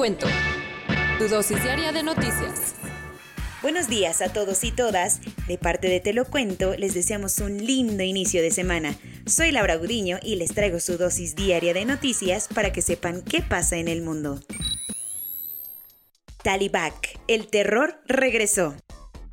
cuento. Tu dosis diaria de noticias. Buenos días a todos y todas. De parte de Te lo cuento, les deseamos un lindo inicio de semana. Soy Laura Gudiño y les traigo su dosis diaria de noticias para que sepan qué pasa en el mundo. Talibak, el terror regresó.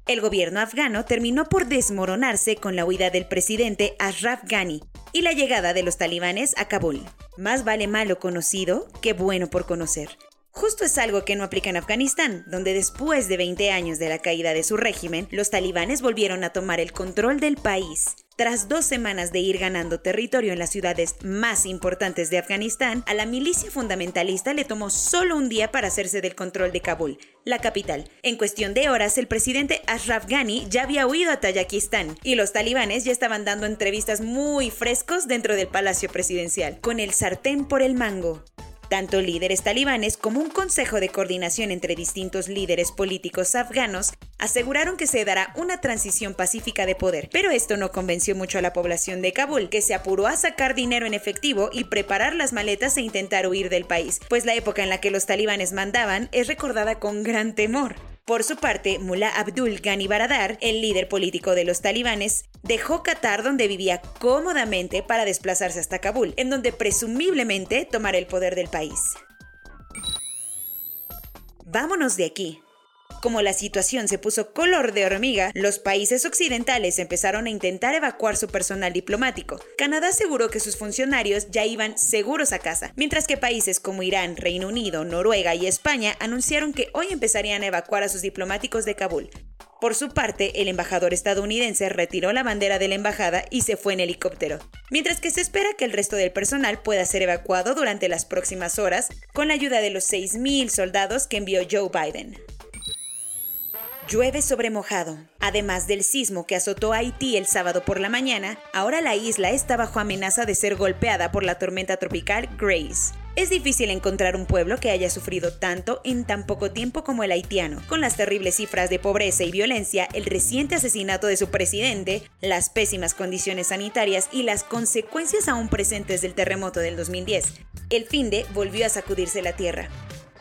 El gobierno afgano terminó por desmoronarse con la huida del presidente Ashraf Ghani y la llegada de los talibanes a Kabul. Más vale malo conocido que bueno por conocer. Justo es algo que no aplica en Afganistán, donde después de 20 años de la caída de su régimen, los talibanes volvieron a tomar el control del país. Tras dos semanas de ir ganando territorio en las ciudades más importantes de Afganistán, a la milicia fundamentalista le tomó solo un día para hacerse del control de Kabul, la capital. En cuestión de horas, el presidente Ashraf Ghani ya había huido a Tayikistán y los talibanes ya estaban dando entrevistas muy frescos dentro del palacio presidencial, con el sartén por el mango. Tanto líderes talibanes como un consejo de coordinación entre distintos líderes políticos afganos aseguraron que se dará una transición pacífica de poder, pero esto no convenció mucho a la población de Kabul, que se apuró a sacar dinero en efectivo y preparar las maletas e intentar huir del país, pues la época en la que los talibanes mandaban es recordada con gran temor. Por su parte, Mullah Abdul Ghani Baradar, el líder político de los talibanes, dejó Qatar donde vivía cómodamente para desplazarse hasta Kabul, en donde presumiblemente tomará el poder del país. Vámonos de aquí. Como la situación se puso color de hormiga, los países occidentales empezaron a intentar evacuar su personal diplomático. Canadá aseguró que sus funcionarios ya iban seguros a casa, mientras que países como Irán, Reino Unido, Noruega y España anunciaron que hoy empezarían a evacuar a sus diplomáticos de Kabul. Por su parte, el embajador estadounidense retiró la bandera de la embajada y se fue en helicóptero, mientras que se espera que el resto del personal pueda ser evacuado durante las próximas horas con la ayuda de los 6.000 soldados que envió Joe Biden. Llueve sobre mojado. Además del sismo que azotó Haití el sábado por la mañana, ahora la isla está bajo amenaza de ser golpeada por la tormenta tropical Grace. Es difícil encontrar un pueblo que haya sufrido tanto en tan poco tiempo como el haitiano, con las terribles cifras de pobreza y violencia, el reciente asesinato de su presidente, las pésimas condiciones sanitarias y las consecuencias aún presentes del terremoto del 2010. El finde volvió a sacudirse la tierra.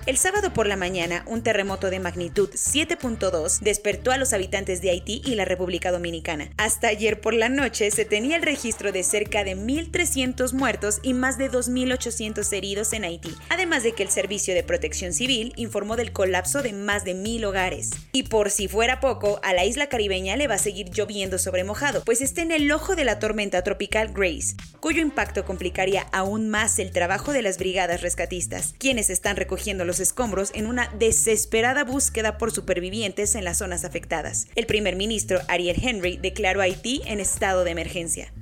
El sábado por la mañana, un terremoto de magnitud 7.2 despertó a los habitantes de Haití y la República Dominicana. Hasta ayer por la noche se tenía el registro de cerca de 1.300 muertos y más de 2.800 heridos en Haití, además de que el Servicio de Protección Civil informó del colapso de más de 1.000 hogares. Y por si fuera poco, a la isla caribeña le va a seguir lloviendo sobre mojado, pues está en el ojo de la tormenta tropical Grace, cuyo impacto complicaría aún más el trabajo de las brigadas rescatistas, quienes están recogiendo los escombros en una desesperada búsqueda por supervivientes en las zonas afectadas. El primer ministro Ariel Henry declaró a Haití en estado de emergencia.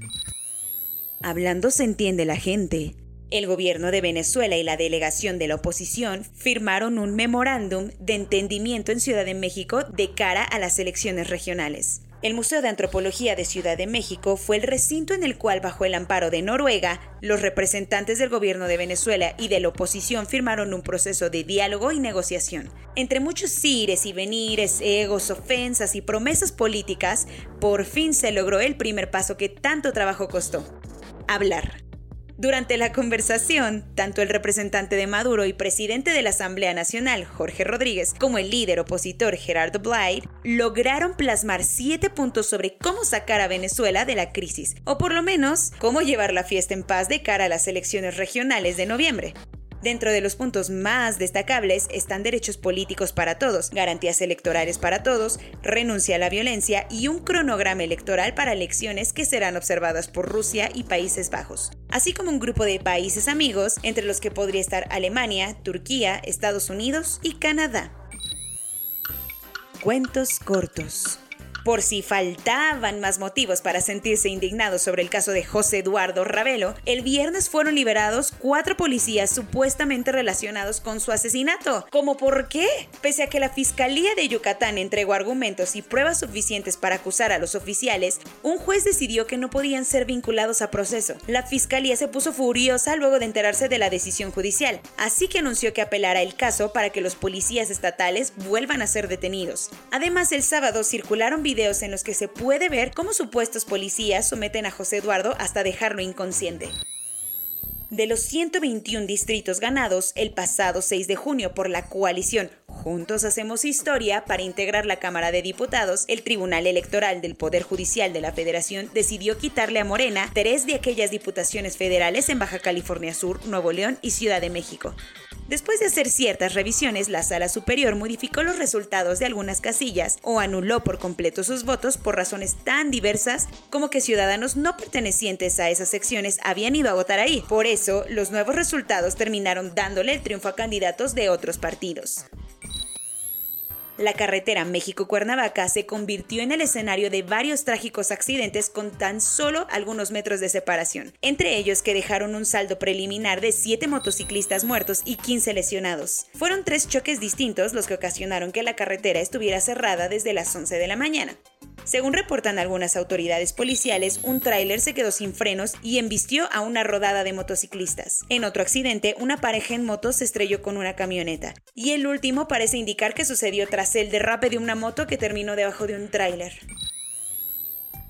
Hablando se entiende la gente. El gobierno de Venezuela y la delegación de la oposición firmaron un memorándum de entendimiento en Ciudad de México de cara a las elecciones regionales. El Museo de Antropología de Ciudad de México fue el recinto en el cual, bajo el amparo de Noruega, los representantes del gobierno de Venezuela y de la oposición firmaron un proceso de diálogo y negociación. Entre muchos ires y venires, egos, ofensas y promesas políticas, por fin se logró el primer paso que tanto trabajo costó. Hablar. Durante la conversación, tanto el representante de Maduro y presidente de la Asamblea Nacional, Jorge Rodríguez, como el líder opositor Gerardo Blyde, lograron plasmar siete puntos sobre cómo sacar a Venezuela de la crisis, o por lo menos cómo llevar la fiesta en paz de cara a las elecciones regionales de noviembre. Dentro de los puntos más destacables están derechos políticos para todos, garantías electorales para todos, renuncia a la violencia y un cronograma electoral para elecciones que serán observadas por Rusia y Países Bajos, así como un grupo de países amigos, entre los que podría estar Alemania, Turquía, Estados Unidos y Canadá. Cuentos cortos. Por si faltaban más motivos para sentirse indignados sobre el caso de José Eduardo Ravelo, el viernes fueron liberados cuatro policías supuestamente relacionados con su asesinato. ¿Cómo por qué? Pese a que la Fiscalía de Yucatán entregó argumentos y pruebas suficientes para acusar a los oficiales, un juez decidió que no podían ser vinculados a proceso. La Fiscalía se puso furiosa luego de enterarse de la decisión judicial, así que anunció que apelará el caso para que los policías estatales vuelvan a ser detenidos. Además, el sábado circularon videos en los que se puede ver cómo supuestos policías someten a José Eduardo hasta dejarlo inconsciente. De los 121 distritos ganados el pasado 6 de junio por la coalición Juntos Hacemos Historia para integrar la Cámara de Diputados, el Tribunal Electoral del Poder Judicial de la Federación decidió quitarle a Morena tres de aquellas diputaciones federales en Baja California Sur, Nuevo León y Ciudad de México. Después de hacer ciertas revisiones, la Sala Superior modificó los resultados de algunas casillas o anuló por completo sus votos por razones tan diversas como que ciudadanos no pertenecientes a esas secciones habían ido a votar ahí. Por eso, los nuevos resultados terminaron dándole el triunfo a candidatos de otros partidos. La carretera México-Cuernavaca se convirtió en el escenario de varios trágicos accidentes con tan solo algunos metros de separación, entre ellos que dejaron un saldo preliminar de 7 motociclistas muertos y 15 lesionados. Fueron tres choques distintos los que ocasionaron que la carretera estuviera cerrada desde las 11 de la mañana. Según reportan algunas autoridades policiales, un tráiler se quedó sin frenos y embistió a una rodada de motociclistas. En otro accidente, una pareja en moto se estrelló con una camioneta. Y el último parece indicar que sucedió tras el derrape de una moto que terminó debajo de un tráiler.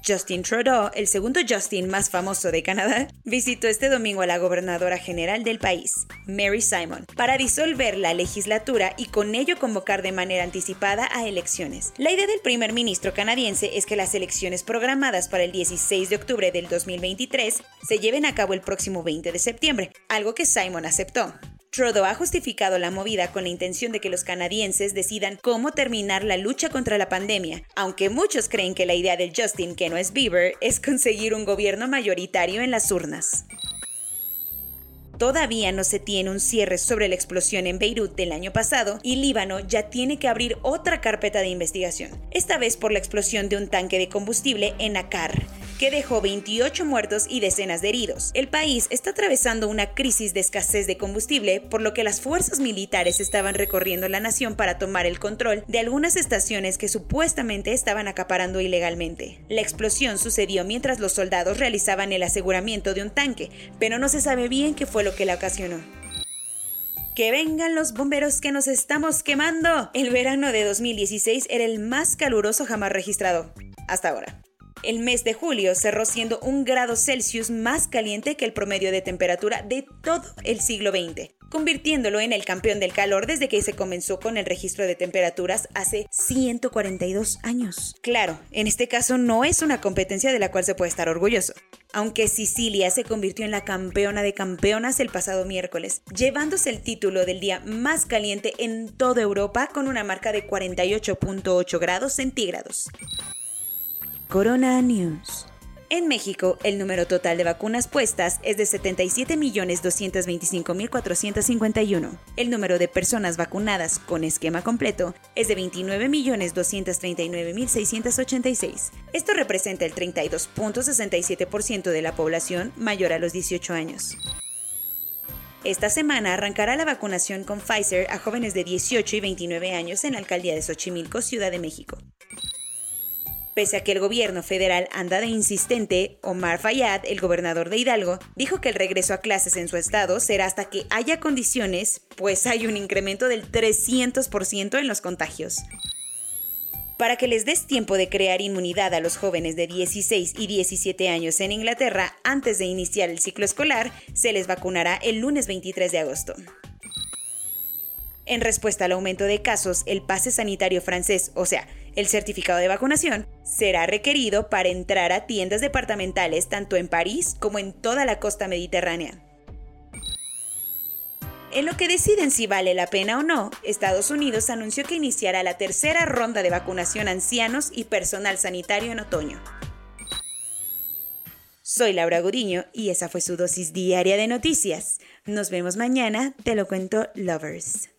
Justin Trudeau, el segundo Justin más famoso de Canadá, visitó este domingo a la gobernadora general del país, Mary Simon, para disolver la legislatura y con ello convocar de manera anticipada a elecciones. La idea del primer ministro canadiense es que las elecciones programadas para el 16 de octubre del 2023 se lleven a cabo el próximo 20 de septiembre, algo que Simon aceptó. Trudeau ha justificado la movida con la intención de que los canadienses decidan cómo terminar la lucha contra la pandemia, aunque muchos creen que la idea del Justin, que no es Bieber, es conseguir un gobierno mayoritario en las urnas. Todavía no se tiene un cierre sobre la explosión en Beirut del año pasado y Líbano ya tiene que abrir otra carpeta de investigación, esta vez por la explosión de un tanque de combustible en Akar, que dejó 28 muertos y decenas de heridos. El país está atravesando una crisis de escasez de combustible, por lo que las fuerzas militares estaban recorriendo la nación para tomar el control de algunas estaciones que supuestamente estaban acaparando ilegalmente. La explosión sucedió mientras los soldados realizaban el aseguramiento de un tanque, pero no se sabe bien qué lo que la ocasionó. ¡Que vengan los bomberos que nos estamos quemando! El verano de 2016 era el más caluroso jamás registrado. Hasta ahora. El mes de julio cerró siendo un grado Celsius más caliente que el promedio de temperatura de todo el siglo XX, convirtiéndolo en el campeón del calor desde que se comenzó con el registro de temperaturas hace 142 años. Claro, en este caso no es una competencia de la cual se puede estar orgulloso. Aunque Sicilia se convirtió en la campeona de campeonas el pasado miércoles, llevándose el título del día más caliente en toda Europa con una marca de 48.8 grados centígrados. Corona News. En México, el número total de vacunas puestas es de 77.225.451. El número de personas vacunadas con esquema completo es de 29.239.686. Esto representa el 32.67% de la población mayor a los 18 años. Esta semana arrancará la vacunación con Pfizer a jóvenes de 18 y 29 años en la alcaldía de Xochimilco, Ciudad de México. Pese a que el gobierno federal anda de insistente, Omar Fayad, el gobernador de Hidalgo, dijo que el regreso a clases en su estado será hasta que haya condiciones, pues hay un incremento del 300% en los contagios. Para que les des tiempo de crear inmunidad a los jóvenes de 16 y 17 años en Inglaterra antes de iniciar el ciclo escolar, se les vacunará el lunes 23 de agosto. En respuesta al aumento de casos, el pase sanitario francés, o sea, el certificado de vacunación, será requerido para entrar a tiendas departamentales tanto en París como en toda la costa mediterránea. En lo que deciden si vale la pena o no, Estados Unidos anunció que iniciará la tercera ronda de vacunación ancianos y personal sanitario en otoño. Soy Laura Gudiño y esa fue su dosis diaria de noticias. Nos vemos mañana, te lo cuento, lovers.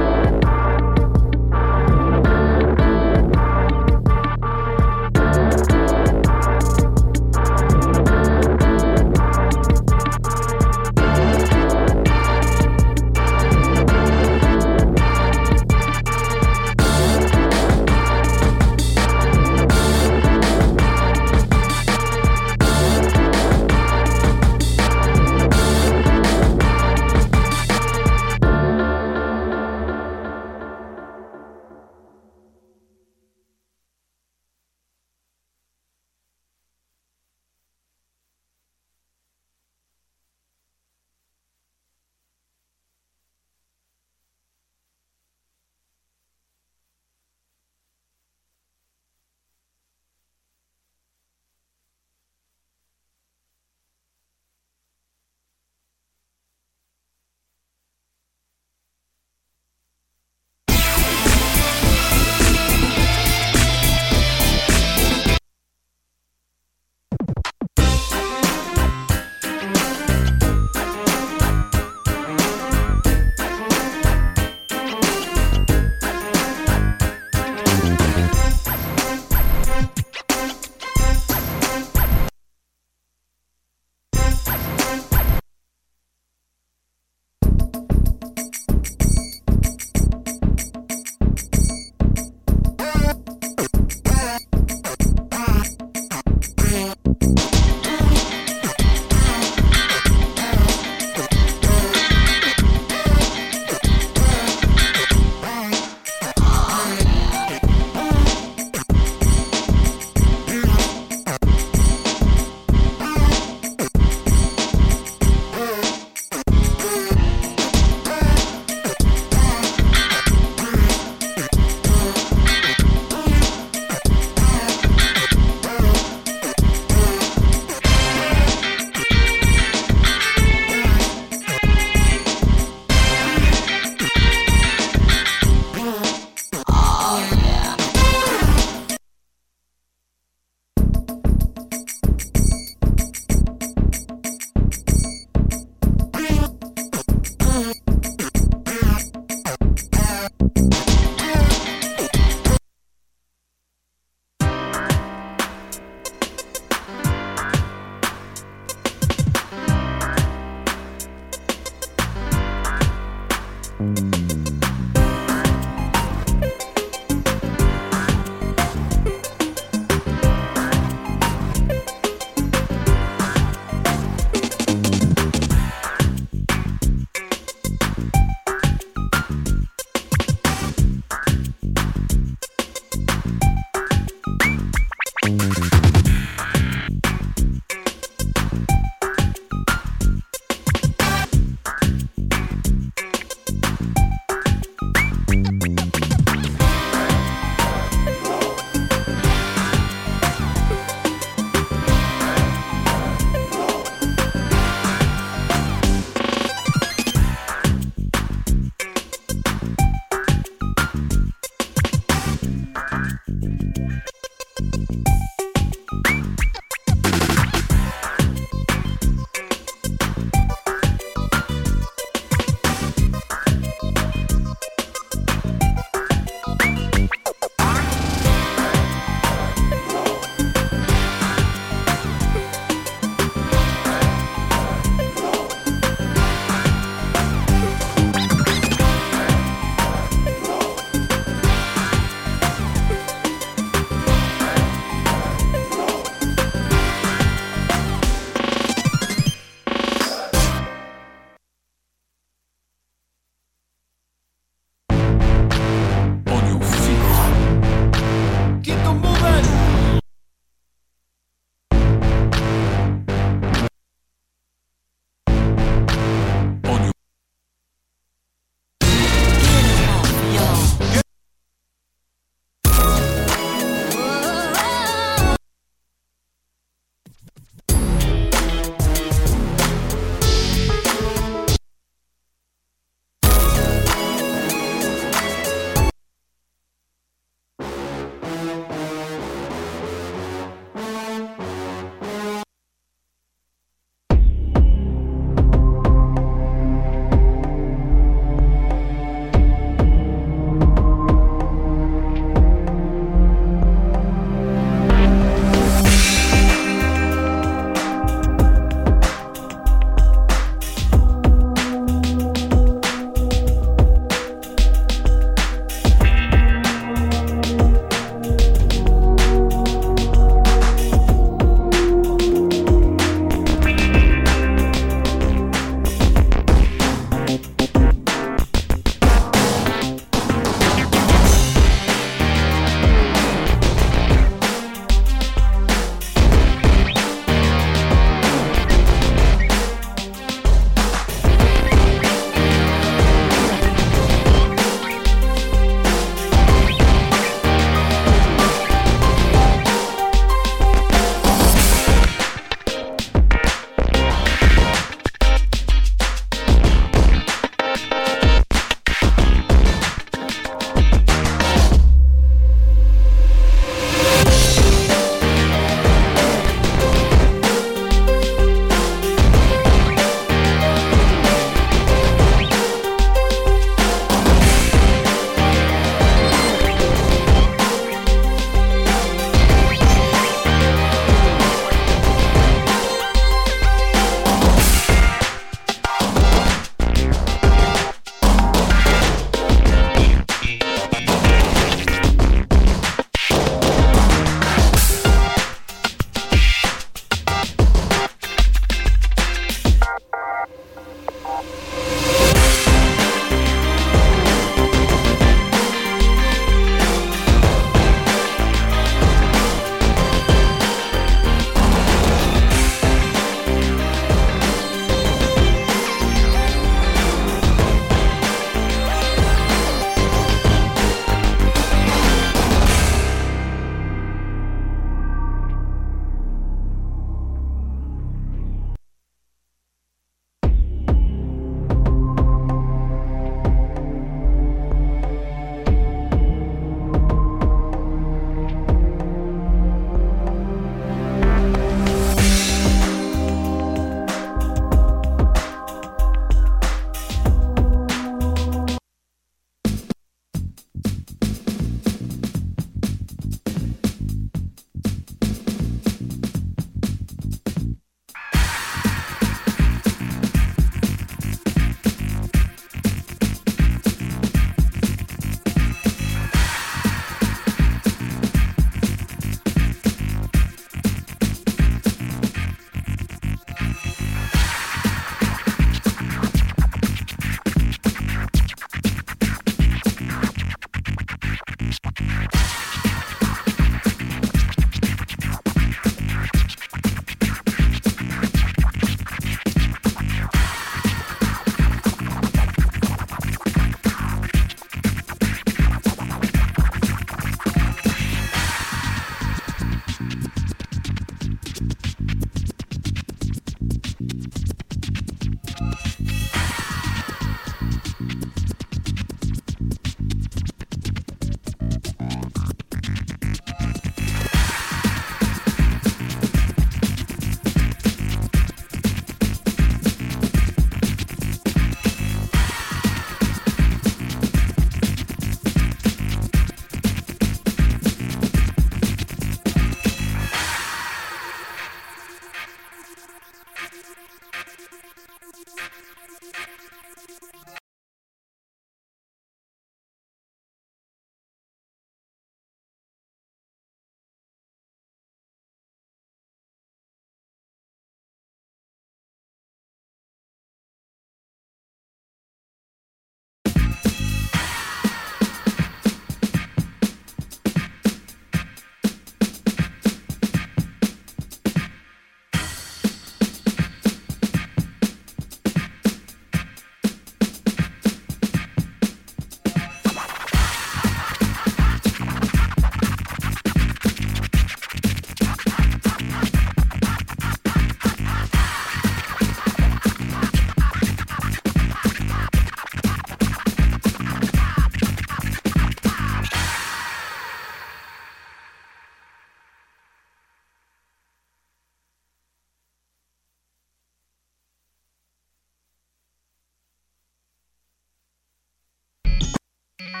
you.